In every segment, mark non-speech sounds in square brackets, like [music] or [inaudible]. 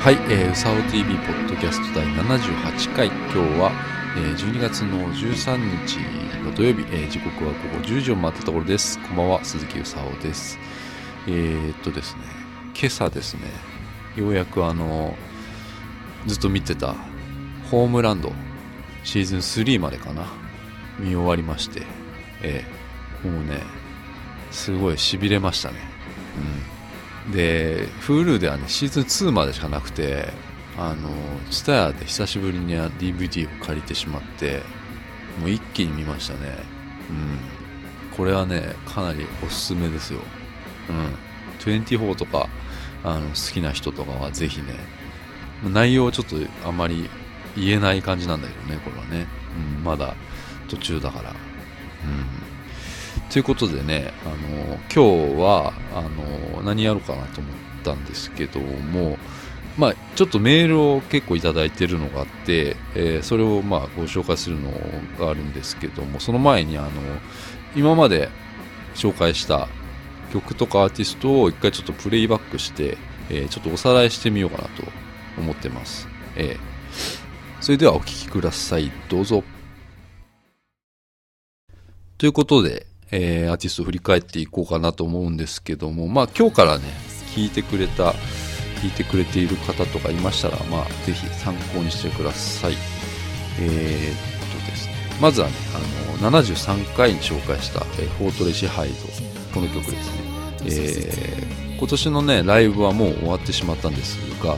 はい、えー、うさお TV ポッドキャスト第78回。今日は、えー、12月の13日の土曜日、えー、時刻は午後10時を回ったところです。こんばんは鈴木うさおです。えー、っとですね今朝ですねようやくあのずっと見てたホームランドシーズン3までかな見終わりまして。えー、もうねすごいしびれましたね。うん。で Hulu ではねシーズン2までしかなくてあの TSUTAYA で久しぶりに DVD を借りてしまってもう一気に見ましたね。うん。これはねかなりおすすめですよ。うん。24とかあの好きな人とかはぜひね内容ちょっとあまり言えない感じなんだけどねこれはね、うん、まだ途中だから。うん。ということでね、あの今日はあの何やろうかなと思ったんですけども、まあ、ちょっとメールを結構いただいてるのがあって、えー、それをまあご紹介するのがあるんですけどもその前にあの今まで紹介した曲とかアーティストを一回ちょっとプレイバックして、えー、ちょっとおさらいしてみようかなと思ってます、えー、それではお聴きください。どうぞ。ということで、えー、アーティストを振り返っていこうかなと思うんですけども、まあ今日からね、聞いてくれた、聞いてくれている方とかいましたら、まあぜひ参考にしてください。えー、っとですね、まずはね、あの、73回に紹介した、えー、フォートレシハイド、この曲ですね。えー、今年のね、ライブはもう終わってしまったんですが、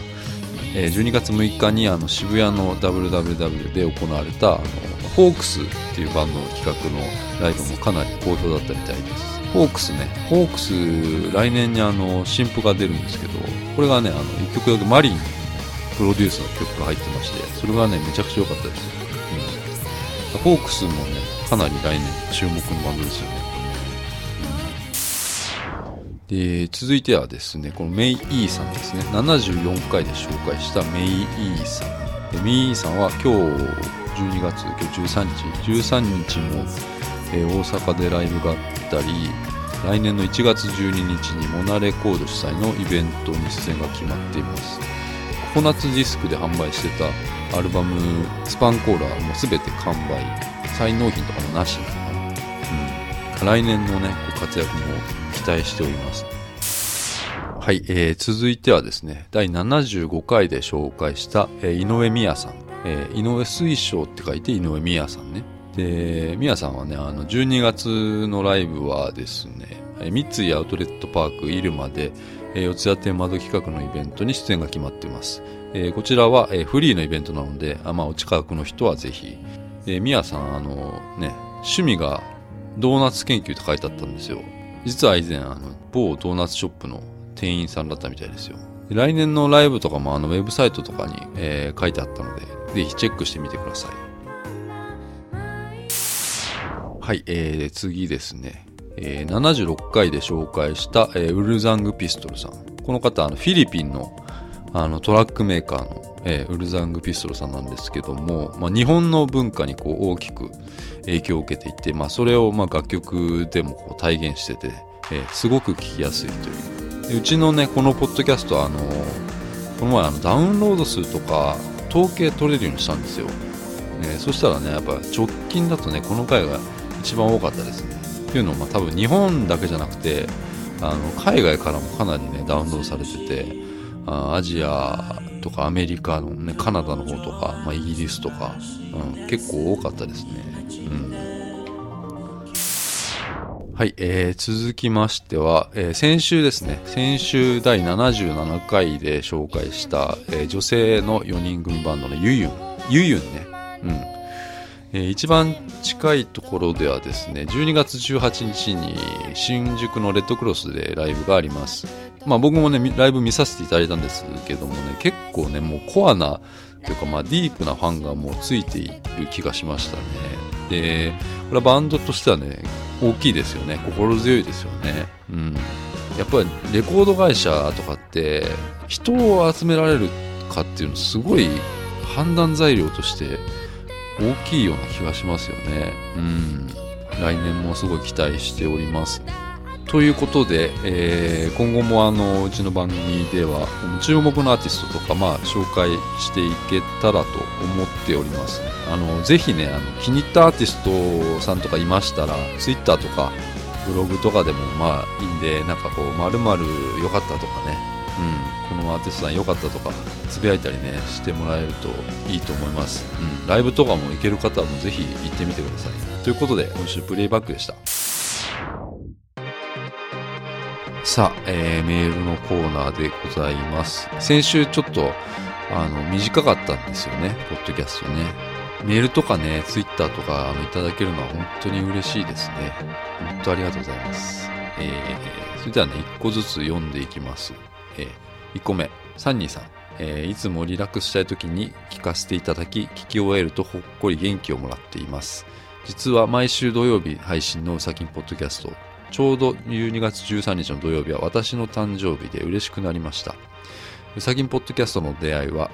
えー、12月6日にあの渋谷の WWW で行われたあのホークスっていうバンドの企画のライブもかなり好評だったみたいです。ホークスね。ホークス来年にあの新譜が出るんですけどこれがねあの1曲だけマリンプロデュースの曲が入ってましてそれがねめちゃくちゃ良かったです、うん、ホークスもねかなり来年注目のバンドですよね。で続いてはですねこのメイ・イーさんですね。74回で紹介したメイ・イーさん。メイ・イーさんは今日12月今日13日。13日も、えー、大阪でライブがあったり来年の1月12日にモナレコード主催のイベントに出演が決まっています。ココナッツディスクで販売してたアルバム「スパンコーラ」ーも全て完売。再納品とかもなし。なのかな、うん、来年のね活躍も期待しております。はい、えー、続いてはですね第75回で紹介した、えー、井上美也さん。えー、井上水晶って書いて井上美也さんね。で、美也さんはね、あの、12月のライブはですね、三井アウトレットパーク入間で、えー、四谷天窓企画のイベントに出演が決まっています。えー、こちらは、えー、フリーのイベントなので、あまあ、お近くの人はぜひ。えー、ミヤさん、あのね、趣味がドーナツ研究って書いてあったんですよ。実は以前、あの、某ドーナツショップの店員さんだったみたいですよ。来年のライブとかもあのウェブサイトとかに、えー、書いてあったので、ぜひチェックしてみてください。はい、えー、次ですね。えー、76回で紹介した、えー、ウルザングピストルさん。この方、あのフィリピンのあのトラックメーカーの、えー、ウルザングピストルさんなんですけども、まあ、日本の文化にこう大きく影響を受けていて、まあ、それをまあ楽曲でもこう体現してて、えー、すごく聴きやすいという。うちのね、このポッドキャストは、あのこの前あのダウンロード数とか統計取れるようにしたんですよ、ね、そしたらねやっぱ直近だとねこの回が一番多かったですね。っていうのもまあ多分日本だけじゃなくてあの海外からもかなりねダウンロードされててあアジアとかアメリカのねカナダの方とか、まあ、イギリスとか、うん、結構多かったですね。うん。はい、えー、続きましては、えー、先週ですね、先週第77回で紹介した、えー、女性の4人組バンドのゆゆん。ゆゆんね。うん。えー、一番近いところではですね、12月18日に新宿のレッドクロスでライブがあります。まあ僕もね、ライブ見させていただいたんですけどもね、結構ね、もうコアな、というかまあディープなファンがもうついている気がしましたね。で、これはバンドとしてはね、大きいですよね。心強いですよね。うん。やっぱりレコード会社とかって人を集められるかっていうのすごい判断材料として大きいような気がしますよね。うん。来年もすごい期待しております。ということで、えー、今後もあのうちの番組では注目のアーティストとか、まあ、紹介していけたらと思っております。あのぜひねあの気に入ったアーティストさんとかいましたら Twitter とかブログとかでもまあいいんでなんかこう「まる良かった」とかね、うん、このアーティストさん良かったとかつぶやいたりねしてもらえるといいと思います、うん、ライブとかも行ける方もぜひ行ってみてください。ということで今週プレイバックでした。さあ、えー、メールのコーナーでございます。先週ちょっと、あの、短かったんですよね、ポッドキャストね。メールとかね、ツイッターとかいただけるのは本当に嬉しいですね。本当ありがとうございます。えー、それではね、1個ずつ読んでいきます。えー、1個目、サンニーさん。えー、いつもリラックスしたい時に聞かせていただき、聞き終えるとほっこり元気をもらっています。実は毎週土曜日配信のうさきんポッドキャスト、ちょうど12月13日の土曜日は私の誕生日で嬉しくなりました。うさぎんポッドキャストの出会いは、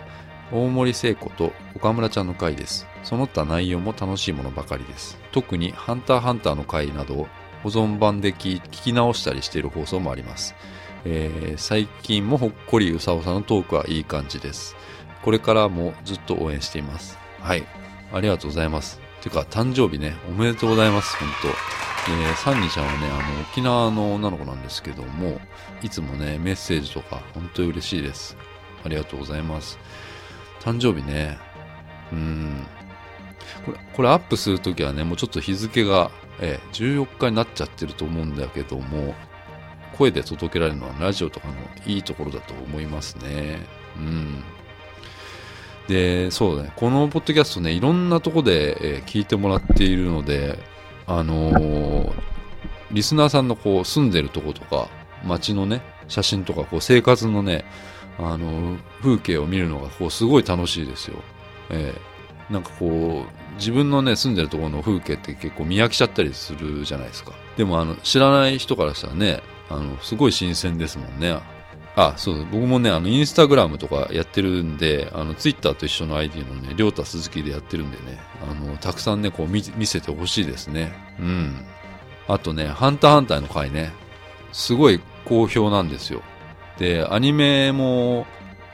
大森聖子と岡村ちゃんの回です。その他内容も楽しいものばかりです。特にハンターハンターの回など保存版で聞き直したりしている放送もあります。えー、最近もほっこりうさおさんのトークはいい感じです。これからもずっと応援しています。はい。ありがとうございます。てか、誕生日ね、おめでとうございます、本当えー、サンニちゃんはね、あの、沖縄の女の子なんですけども、いつもね、メッセージとか、本当に嬉しいです。ありがとうございます。誕生日ね、うん。これ、これアップするときはね、もうちょっと日付が、えー、14日になっちゃってると思うんだけども、声で届けられるのはラジオとかのいいところだと思いますね。うん。で、そうだね。このポッドキャストね、いろんなとこで、えー、聞いてもらっているので、あのー、リスナーさんのこう住んでるとことか、街のね、写真とか、こう生活のね、あのー、風景を見るのがこうすごい楽しいですよ。えー、なんかこう、自分のね、住んでるところの風景って結構見飽きちゃったりするじゃないですか。でもあの、知らない人からしたらね、あの、すごい新鮮ですもんね。あ、そう僕もね、あの、インスタグラムとかやってるんで、あの、ツイッターと一緒の ID のね、りょうた鈴木でやってるんでね、あの、たくさんね、こう見、見せてほしいですね。うん。あとね、ハンターハンターの回ね、すごい好評なんですよ。で、アニメも、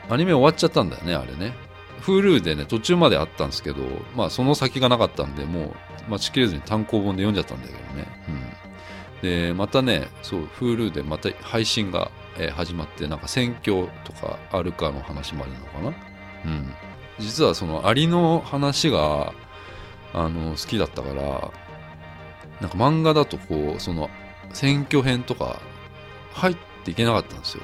アニメ終わっちゃったんだよね、あれね。Hulu でね、途中まであったんですけど、まあ、その先がなかったんで、もう、待ちきれずに単行本で読んじゃったんだけどね。うん。で、またね、そう、Hulu でまた配信がえー、始まってなんか選挙とかあるかの話もあるのかな？うん。実はそのアリの話があの好きだったからなんか漫画だとこうその選挙編とか入っていけなかったんですよ。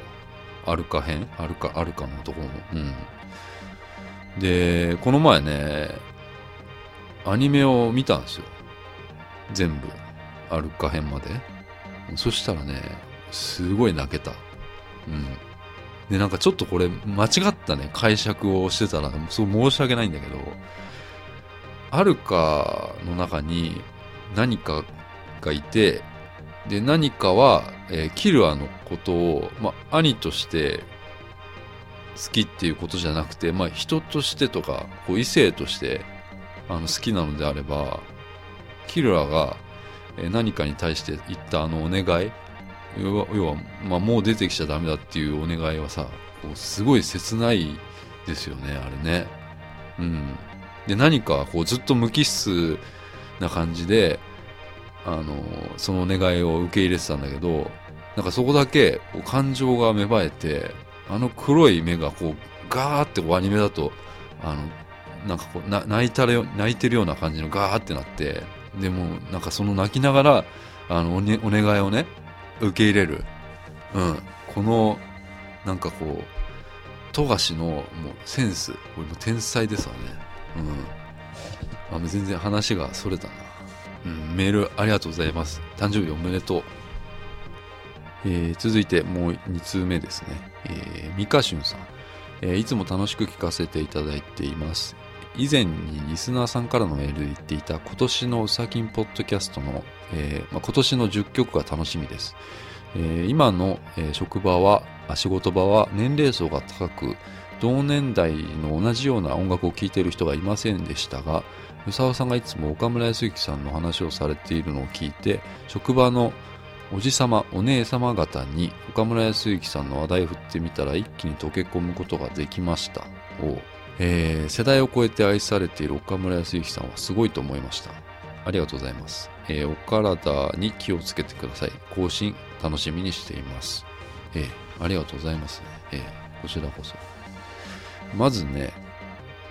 アルカ編？アルカアルカのところも。うん。でこの前ねアニメを見たんですよ。全部。アルカ編まで。そしたらねすごい泣けた。うん。で、なんかちょっとこれ間違ったね、解釈をしてたら、すごい申し訳ないんだけど、アルカの中に何かがいて、で、何かは、えー、キルアのことを、まあ、兄として好きっていうことじゃなくて、まあ、人としてとか、こう異性としてあの好きなのであれば、キルアが何かに対して言ったあのお願い、要は、要はまあ、もう出てきちゃダメだっていうお願いはさ、こうすごい切ないですよね、あれね。うん。で、何かこうずっと無機質な感じで、あの、そのお願いを受け入れてたんだけど、なんかそこだけこ感情が芽生えて、あの黒い目がこうガーってこうアニメだと、あの、なんかこうな泣いたら泣いてるような感じのガーってなって、でもなんかその泣きながら、あのお,、ね、お願いをね、受け入れる。うん。この、なんかこう、富樫のもうセンス、これも天才ですわね。うん。あ全然話がそれたな。うん、メールありがとうございます。誕生日おめでとう。えー、続いてもう2通目ですね。えー、ミカシュンさん、え、いつも楽しく聞かせていただいています。以前にリスナーさんからのメールで言っていた今年のうさきんポッドキャストの、えーまあ、今年の10曲が楽しみです。えー、今の、職場は、仕事場は年齢層が高く、同年代の同じような音楽を聴いている人がいませんでしたが、宇沢さんがいつも岡村康之さんの話をされているのを聞いて、職場のおじさまお姉様方に岡村康之さんの話題を振ってみたら一気に溶け込むことができましたお、えー、世代を超えて愛されている岡村康之さんはすごいと思いました。ありがとうございます、えー、お体に気をつけてください。更新楽しみにしています。えー、ありがとうございます、えー、こちらこそ。まずね、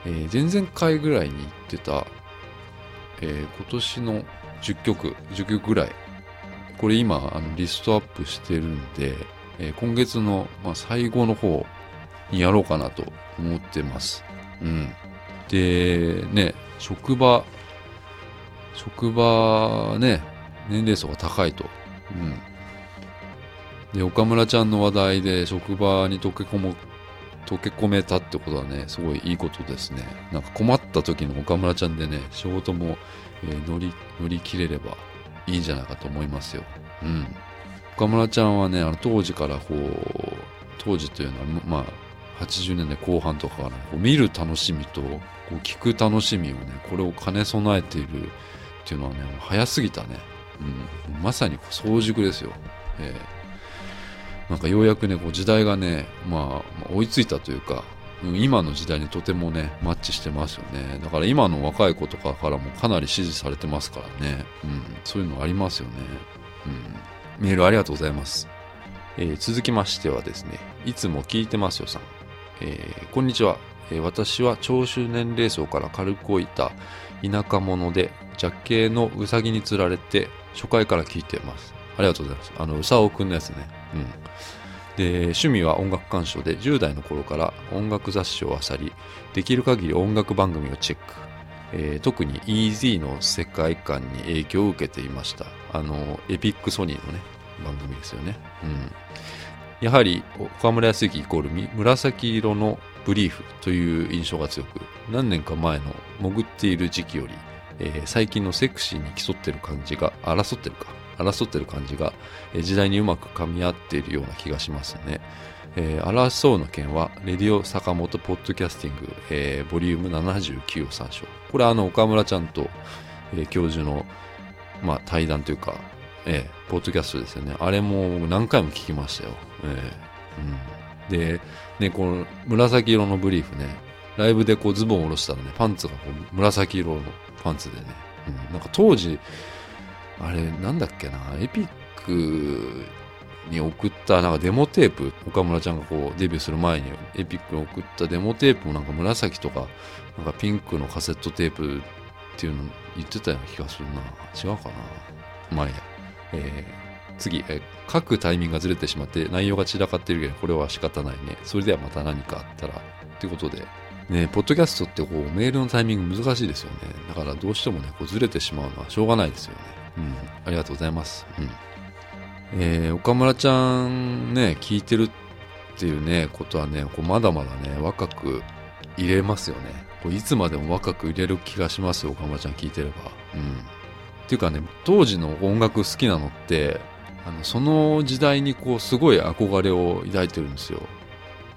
えー、前々回ぐらいに言ってた、えー、今年の10曲10曲ぐらい。これ今あのリストアップしてるんで、え、今月の、まあ、最後の方にやろうかなと思ってます。うん。で、ね、職場、職場ね、年齢層が高いと。うん。で、岡村ちゃんの話題で職場に溶け込む、溶け込めたってことはね、すごいいいことですね。なんか困った時の岡村ちゃんでね、仕事も、えー、乗り、乗り切れればいいんじゃないかと思いますよ。うん。岡村ちゃんはね、あの当時からこう、当時というのは、まあ、80年代後半とかから、ね、こう見る楽しみとこう聞く楽しみをね、これを兼ね備えているっていうのはね、早すぎたね。うん。まさに早熟ですよ。えー、なんかようやくね、こう時代がね、まあ、追いついたというか、今の時代にとてもね、マッチしてますよね。だから今の若い子とかからもかなり支持されてますからね。うん、そういうのありますよね。うん、メールありがとうございます。えー、続きましてはですね、いつも聞いてますよさん。えー、こんにちは、えー、私は長州年齢層から軽く置いた田舎者で、若系のうさぎにつられて、初回から聞いてます。ありがとうございます。あの、うさおくんのやつね。うん。で趣味は音楽鑑賞で10代の頃から音楽雑誌を漁りできる限り音楽番組をチェック、えー、特に EZ の世界観に影響を受けていましたあのエピックソニーのね番組ですよねうんやはり岡村康之イコール紫色のブリーフという印象が強く何年か前の潜っている時期より、えー、最近のセクシーに競ってる感じが争ってるか争ってる感じが、時代にうまく噛み合っているような気がしますね。えー、争うの件は、レディオ坂本ポッドキャスティング、えー、ボリューム79を参照。これはあの、岡村ちゃんと、えー、教授の、まあ、対談というか、えー、ポッドキャストですよね。あれも何回も聞きましたよ。えーうん、で、ね、この紫色のブリーフね、ライブでこうズボンを下ろしたらね、パンツがこう紫色のパンツでね、うん、なんか当時、あれ、なんだっけな、エピックに送ったなんかデモテープ、岡村ちゃんがこうデビューする前にエピックに送ったデモテープもなんか紫とか、なんかピンクのカセットテープっていうの言ってたような気がするな。違うかな。まあいいや。えー、次、え、書くタイミングがずれてしまって内容が散らかってるけど、これは仕方ないね。それではまた何かあったら。ということで、ね、ポッドキャストってこうメールのタイミング難しいですよね。だからどうしてもね、こうずれてしまうのはしょうがないですよね。うん、ありがとうございます。うん。えー、岡村ちゃんね、聞いてるっていうね、ことはね、こうまだまだね、若く入れますよね。こういつまでも若く入れる気がしますよ、岡村ちゃん聞いてれば。うん。っていうかね、当時の音楽好きなのって、あの、その時代にこう、すごい憧れを抱いてるんですよ。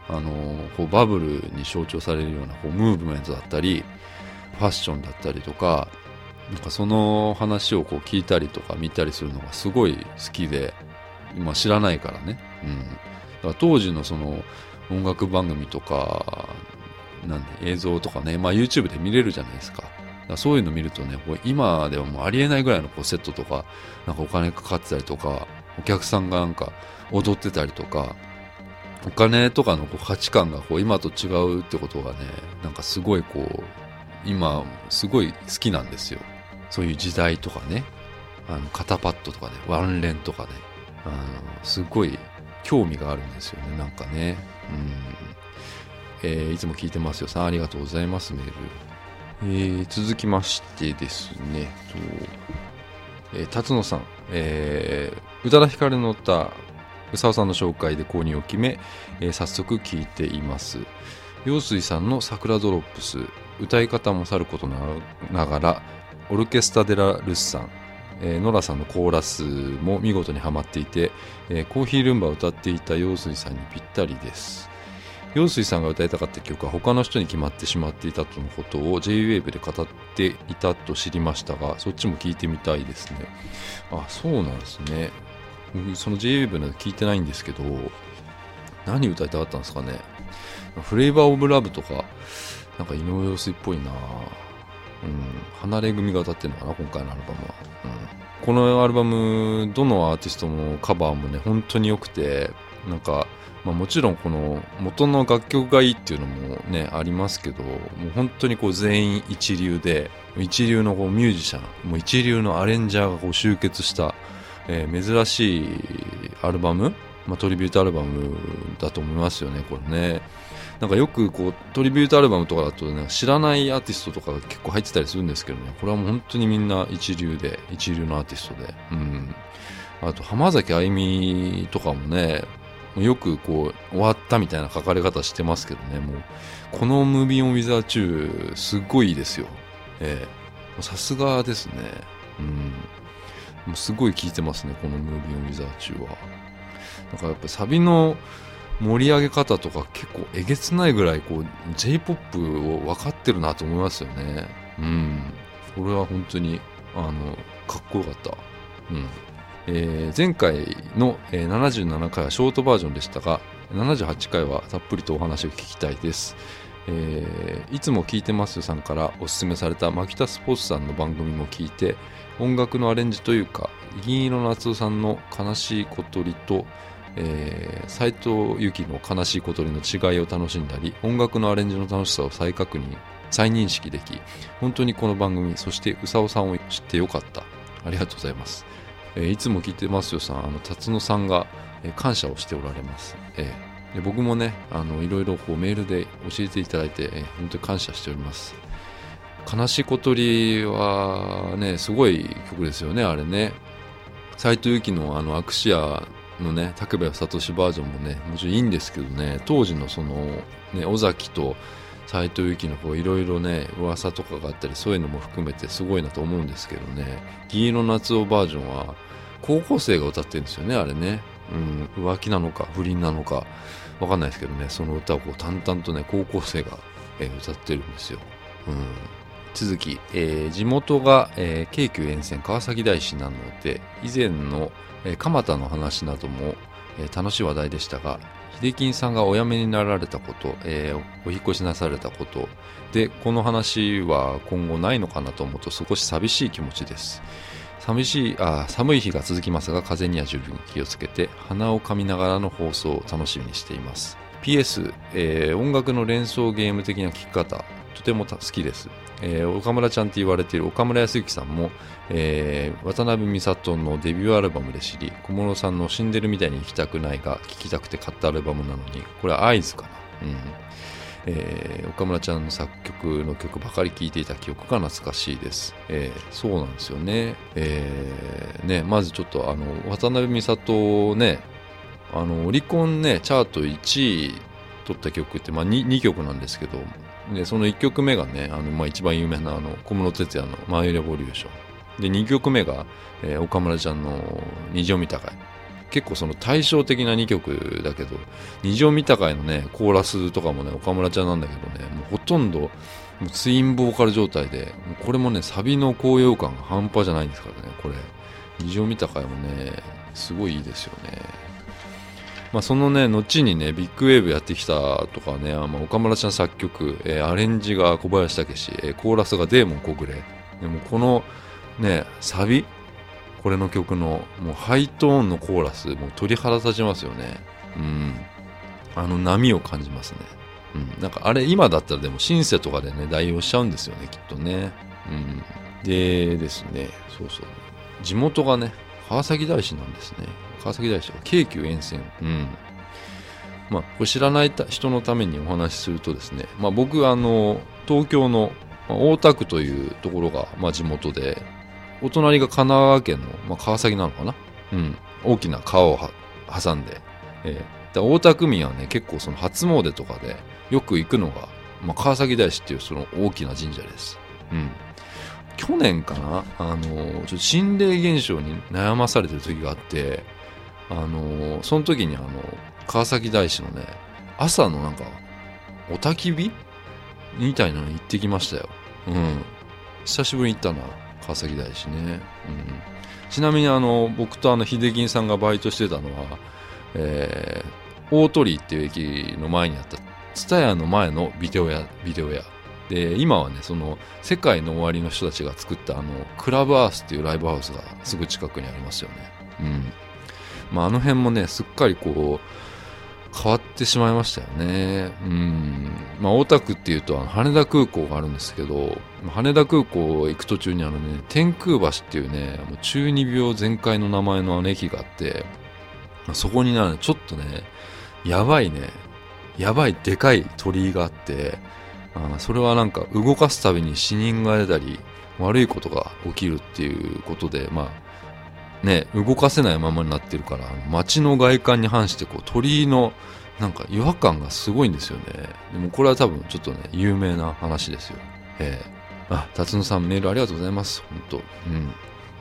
あの、こう、バブルに象徴されるような、こう、ムーブメントだったり、ファッションだったりとか、なんかその話をこう聞いたりとか見たりするのがすごい好きで、今知らないからね。うん。だから当時のその音楽番組とか、なん映像とかね、まあ YouTube で見れるじゃないですか。かそういうの見るとね、こう今ではもうありえないぐらいのこうセットとか、なんかお金かかってたりとか、お客さんがなんか踊ってたりとか、お金とかのこう価値観がこう今と違うってことがね、なんかすごいこう、今すごい好きなんですよ。そういう時代とかね、あの肩パッドとかね、ワンレンとかね、あのすごい興味があるんですよね、なんかね。うんえー、いつも聞いてますよ。さん、ありがとうございます、メール。えー、続きましてですね、とえー、辰野さん、えー、宇多田ヒカルの歌、宇佐尾さんの紹介で購入を決め、えー、早速聞いています。陽水さんの桜ドロップス、歌い方もさることながら、オルケスタ・デラ・ルスさん、えー、ノラさんのコーラスも見事にはまっていて、えー、コーヒールンバを歌っていた陽水さんにぴったりです。陽水さんが歌いたかった曲は他の人に決まってしまっていたとのことを JWAVE で語っていたと知りましたが、そっちも聞いてみたいですね。あ、そうなんですね。その JWAVE の聞いてないんですけど何歌いたかったんですかね。フレーバーオブラブとかなんか井上陽水っぽいな。うん、離れ組が歌ってるのかな今回のアルバムは、うん、このアルバムどのアーティストのカバーもね本当に良くてなんか、まあ、もちろんこの元の楽曲がいいっていうのもねありますけどもう本当にこう全員一流で一流のこうミュージシャンもう一流のアレンジャーがこう集結した、えー、珍しいアルバム、まあ、トリビュートアルバムだと思いますよねこれね。なんかよくこうトリビュートアルバムとかだと、ね、知らないアーティストとかが結構入ってたりするんですけどね。これはもう本当にみんな一流で一流のアーティストで、うん、あと浜崎あゆみとかもねよくこう終わったみたいな書かれ方してますけどねもうこのムービーオンウィザー中すっごいいいですよええさすがですねうんもうすごい聴いてますねこのムービーオンウィザー中はなんかやっぱサビの盛り上げ方とか結構えげつないぐらいこう J-POP を分かってるなと思いますよね。うん。これは本当にあのかっこよかった。うん。えー、前回の、77回はショートバージョンでしたが78回はたっぷりとお話を聞きたいです。えー、いつも聞いてますさんからおすすめされた牧田スポーツさんの番組も聞いて音楽のアレンジというか銀色の夏夫さんの「悲しい小鳥」とえー、斉藤由貴の悲しい小鳥の違いを楽しんだり音楽のアレンジの楽しさを再確認再認識でき本当にこの番組そしてうさおさんを知ってよかったありがとうございます、えー、いつも聞いてますよさんあの辰野さんが、えー、感謝をしておられます、えー、で僕もねあのいろいろこうメールで教えていただいて、えー、本当に感謝しております。悲しい小鳥はねすごい曲ですよねあれね。斉藤由貴のあのアクシアのね武部聡バージョンもねもちろんいいんですけどね当時のそのね尾崎と斎藤由貴のいろいろね噂とかがあったりそういうのも含めてすごいなと思うんですけどね。銀色夏男バージョンは高校生が歌ってるんですよねあれね、うん、浮気なのか不倫なのか。わかんないですけどねその歌をこう淡々とね高校生が、えー、歌ってるんですよ、うん、続き、えー、地元が、えー、京急沿線川崎大師なので以前のえ蒲田の話なども、え楽しい話題でしたが平均さんがお辞めになられたこと、えー、お引越しなされたこと。でこの話は今後ないのかなと思うと少し寂しい気持ちです。寂しいあ寒い日が続きますが風には十分気をつけて鼻をかみながらの放送を楽しみにしています。PS、えー、音楽の連想ゲーム的な聴き方。とても好きです。えー、岡村ちゃんって言われている岡村康之さんも、えー、渡辺美里のデビューアルバムで知り小室さんの「死んでるみたいに生きたくない」が聴きたくて買ったアルバムなのにこれは合図かな、うん。えー、岡村ちゃんの作曲の曲ばかり聴いていた記憶が懐かしいです、えー、そうなんですよね,、えー、ねまずちょっとあの渡辺美里ねあのオリコンねチャート1位取った曲って、まあ2、2, 曲なんですけどでその1曲目がねあの、まあ、一番有名なあの小室哲哉の「マイ・レボリューション」で2曲目が、えー、岡村ちゃんの「虹を見たかい」結構その対照的な2曲だけど虹を見たかいのねコーラスとかもね岡村ちゃんなんだけどねもうほとんどツインボーカル状態でこれもねサビの高揚感が半端じゃないんですからねこれ。虹を見たかいもねすごいいいですよね。まあ、そのね後にねビッグウェーブやってきたとかね、まあ、岡村ちゃん作曲、えー、アレンジが小林武史、えー、コーラスがデーモン小暮。でもこのねサビこれの曲のもうハイトーンのコーラスもう鳥肌立ちますよね。うん。あの波を感じますね。うん。なんかあれ今だったらでもシンセとかでね代用しちゃうんですよねきっとね。うん。でですねそうそう。地元がね川崎大師なんですね川崎大師は京急沿線。うん。まあ、これ知らない人のためにお話しするとですね、まあ、僕、あの、東京の大田区というところが、まあ、地元で、お隣が神奈川県の、まあ、川崎なのかな？うん。大きな川を挟んで、えー、大田区民はね、結構その初詣とかでよく行くのが、まあ、川崎大師っていうその大きな神社です。うん。去年かな？あの、ちょっと心霊現象に悩まされてる時があって、あの、その時にあの川崎大師のね朝のなんかお焚き火？みたいなの行ってきましたよ。うん。久しぶりに行ったな川崎大師ね。うん。ちなみにあの僕とあの秀樹さんがバイトしてたのは、えー、大鳥居っていう駅の前にあった蔦屋の前のビデオ屋ビデオ屋。で今はねその世界の終わりの人たちが作ったあのクラブアースっていうライブハウスがすぐ近くにありますよね。うん。まああの辺もねすっかりこう変わってしまいましたよね。うん。まあ大田区っていうとあの羽田空港があるんですけど羽田空港行く途中にあのね天空橋っていうねもう中二病全開の名前のあの駅があってまそこにねちょっとねやばいねやばいでかい鳥居があってあそれはなんか動かすたびに死人が出たり悪いことが起きるっていうことでまあね動かせないままになってるから街の外観に反してこう鳥居のなんか違和感がすごいんですよね。でもこれは多分ちょっとね有名な話ですよ。ええー、あ辰野さんメールありがとうございます。本当。うん。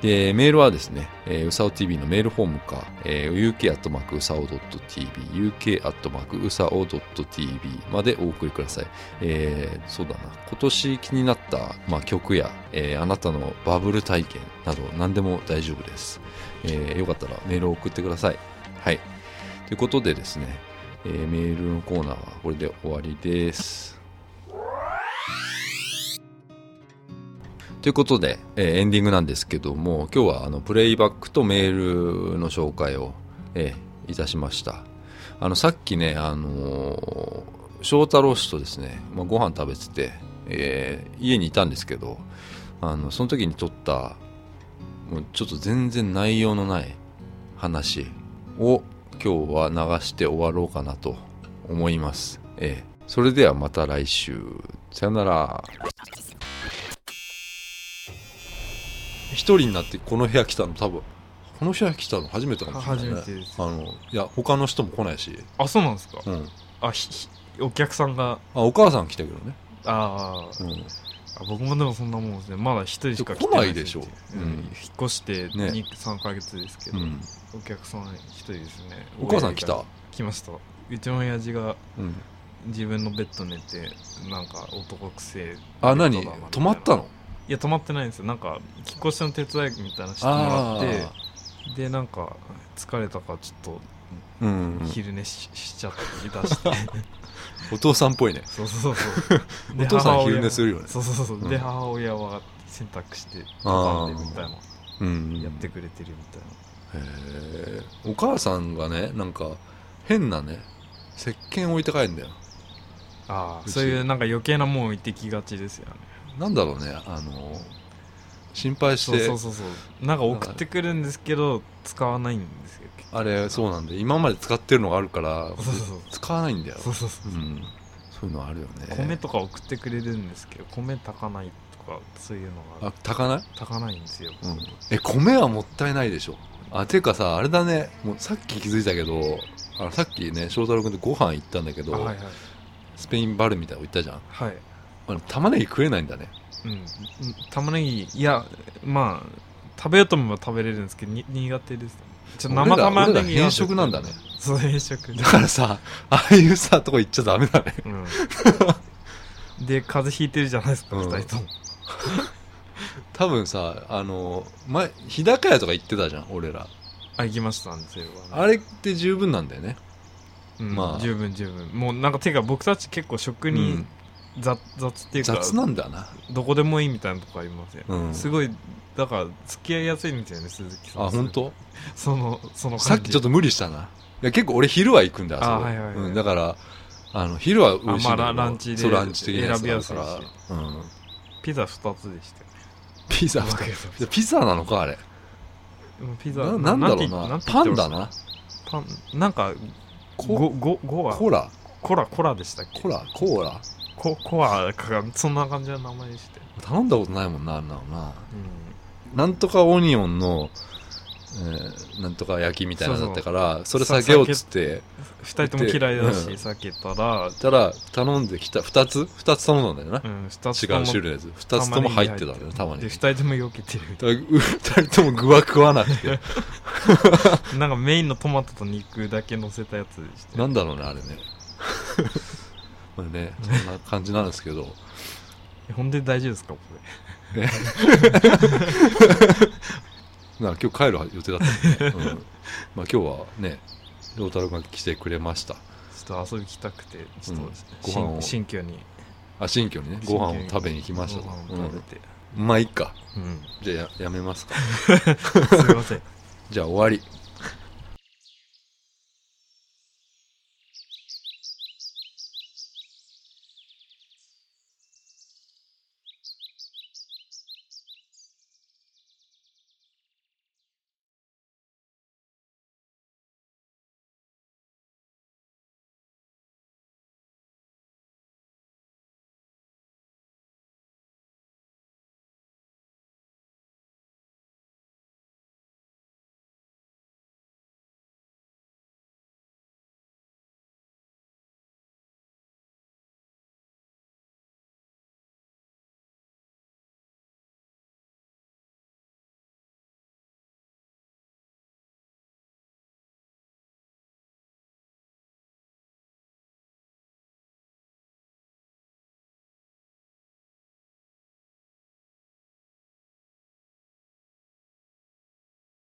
で、メールはですね、えー、うさお TV のメールフォームか、えー、uk うさお .tv、uk うさお .tv までお送りください。えー、そうだな、今年気になった、まあ、曲や、えー、あなたのバブル体験など何でも大丈夫です。えー、よかったらメールを送ってください。はい。ということでですね、えー、メールのコーナーはこれで終わりです。ということで、えー、エンディングなんですけども今日はあのプレイバックとメールの紹介を、えー、いたしました。あのさっきね、あのー、翔太郎氏とですね、まあ、ご飯食べてて、えー、家にいたんですけどあのその時に撮ったもうちょっと全然内容のない話を今日は流して終わろうかなと思います、えー、それではまた来週。さよなら。一人になってこの部屋来たの多分。この部屋来たの初めてかもしれない、ね、初めてです。あのいや他の人も来ないし。あそうなんですか、うん、あひお客さんが？あお母さん来たけどね。あ、うん、あ僕もでもそんなもんですね。まだ一人しか来ないでしょ、う。ん、引っ越して2、ね、3か月ですけど、うん、お客さん一人ですね。お母さん来た？来ました。うちの親父が、自分のベッド寝てなんか男くせえ。あ何？泊まったの？いや泊まってないんですよ。なんか引っ越しの手伝いみたいなしてもらってでなんか疲れたかちょっと昼寝し,、しちゃって出して。[laughs] お父さんっぽいね。そうそうそう [laughs] お父さん昼寝するよね。そうそうそう、うん、で母親は洗濯して畳んでみたいな、うん、やってくれてるみたいな。へえお母さんがねなんか変なね石鹸置いて帰るんだよ。ああそういうなんか余計なもん置いてきがちですよねなんだろうねあの心配して。そうそうそうなんか送ってくるんですけど使わないんですよ。あれそうなんで今まで使ってるのがあるからそうそうそう。使わないんだよ。そうそうそう、う。ん、そういうのあるよね。米とか送ってくれるんですけど米炊かないとかそういうのが。あ炊かない？炊かないんですよ、うん、え米はもったいないでしょ。あていうかさあれだね。もうさっき気づいたけどあのさっきね翔太郎君とご飯行ったんだけど、はいはい、スペインバルみたいなの行ったじゃん。はいあ玉ねぎ食えないんだね。うん。玉ねぎいやまあ食べようと思えば食べれるんですけどに苦手です。ちょ生玉ねぎ変色なんだね。そう変色だからさああいうさとこ行っちゃダメだね、うん、で風邪ひいてるじゃないですか、うん、2人とも。多分さあの前日高屋とか行ってたじゃん俺ら。あ行きましたんですよ、あれって十分なんだよね、うん、まあ。十分十分。もうなんかていうか僕たち結構食に雑雑っていうか雑なんだな。どこでもいいみたいなとこありますよ、うん、すごいだから付き合いやすいんですよね鈴木さん。あ本当？そのそのさっきちょっと無理したな。いや結構俺昼は行くんだよあ、はいはいはい。うん、だからあの昼は美味しいまあ、ランチでそうランチ的選びやすいし、うん、ピザ2つでしたよね。ピザ2つ。ピザなのかあれ。ピザななんだろうな。パンだな？パンなんかゴゴゴは。コラ？コラコラでしたっけ？コラコーラ？ココアかそんな感じの名前でして。頼んだことないもんなあんなのな、うん、なんとかオニオンの、えー、なんとか焼きみたいなのだったからそれ酒をつって2人とも嫌いだし、うん、酒たら。たら頼んできた2つ2つ頼んだんだよな、うん、2つ違う種類のやつ。2つとも入ってたんだよたまにで2人とも避けてる。2人とも具は食わなくて。[laughs] なんかメインのトマトと肉だけ乗せたやつでして。なんだろうねあれねまあねそんな感じなんですけど。本当に大丈夫ですかこれ？[laughs] な今日帰る予定だったんで、ね。うん、まあ今日はね陽太郎が来てくれました。ちょっと遊び来たくてちょっと、ご飯を。新居に。あ新居にね。ご飯を食べに来ましたご飯を食べて、うん、まあいいか、うん、じゃあややめますか。[laughs] すいません。[laughs] じゃあ終わり